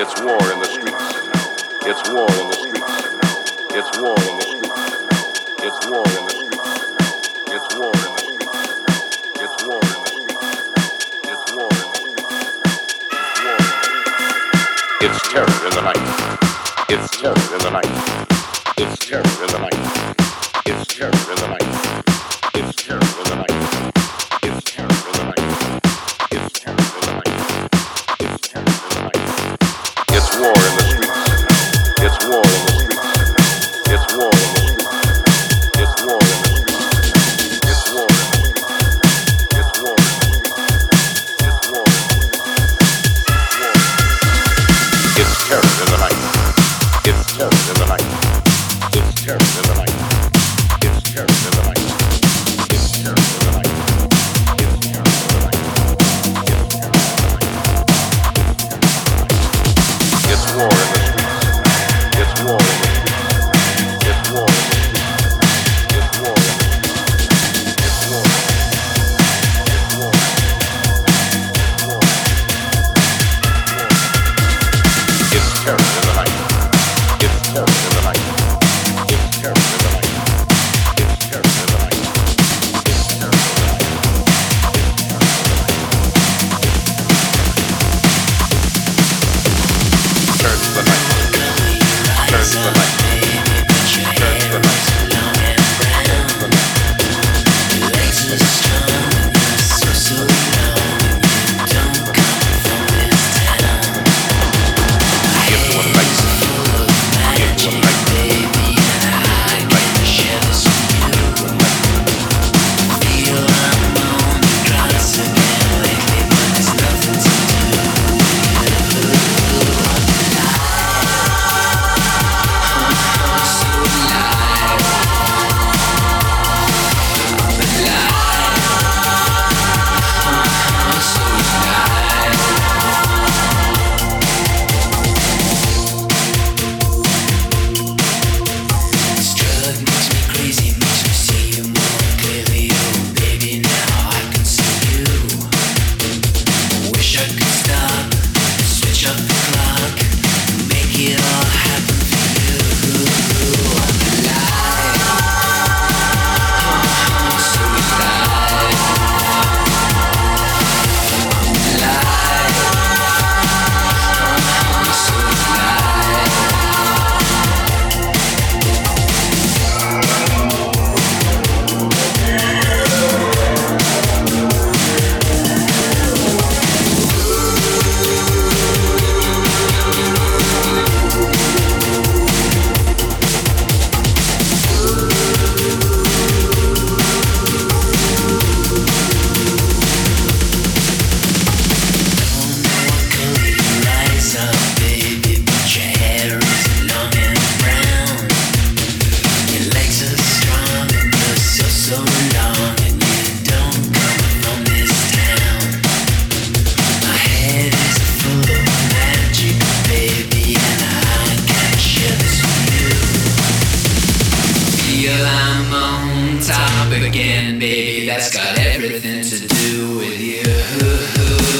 It's war in the streets. It's war in the streets. It's war in the streets. It's war in the streets. It's war in the streets. It's war in the streets. It's war in the streets. It's war. It's terror in the night. It's terror in the night. It's terror in the night. up again, baby. That's got everything to do with you.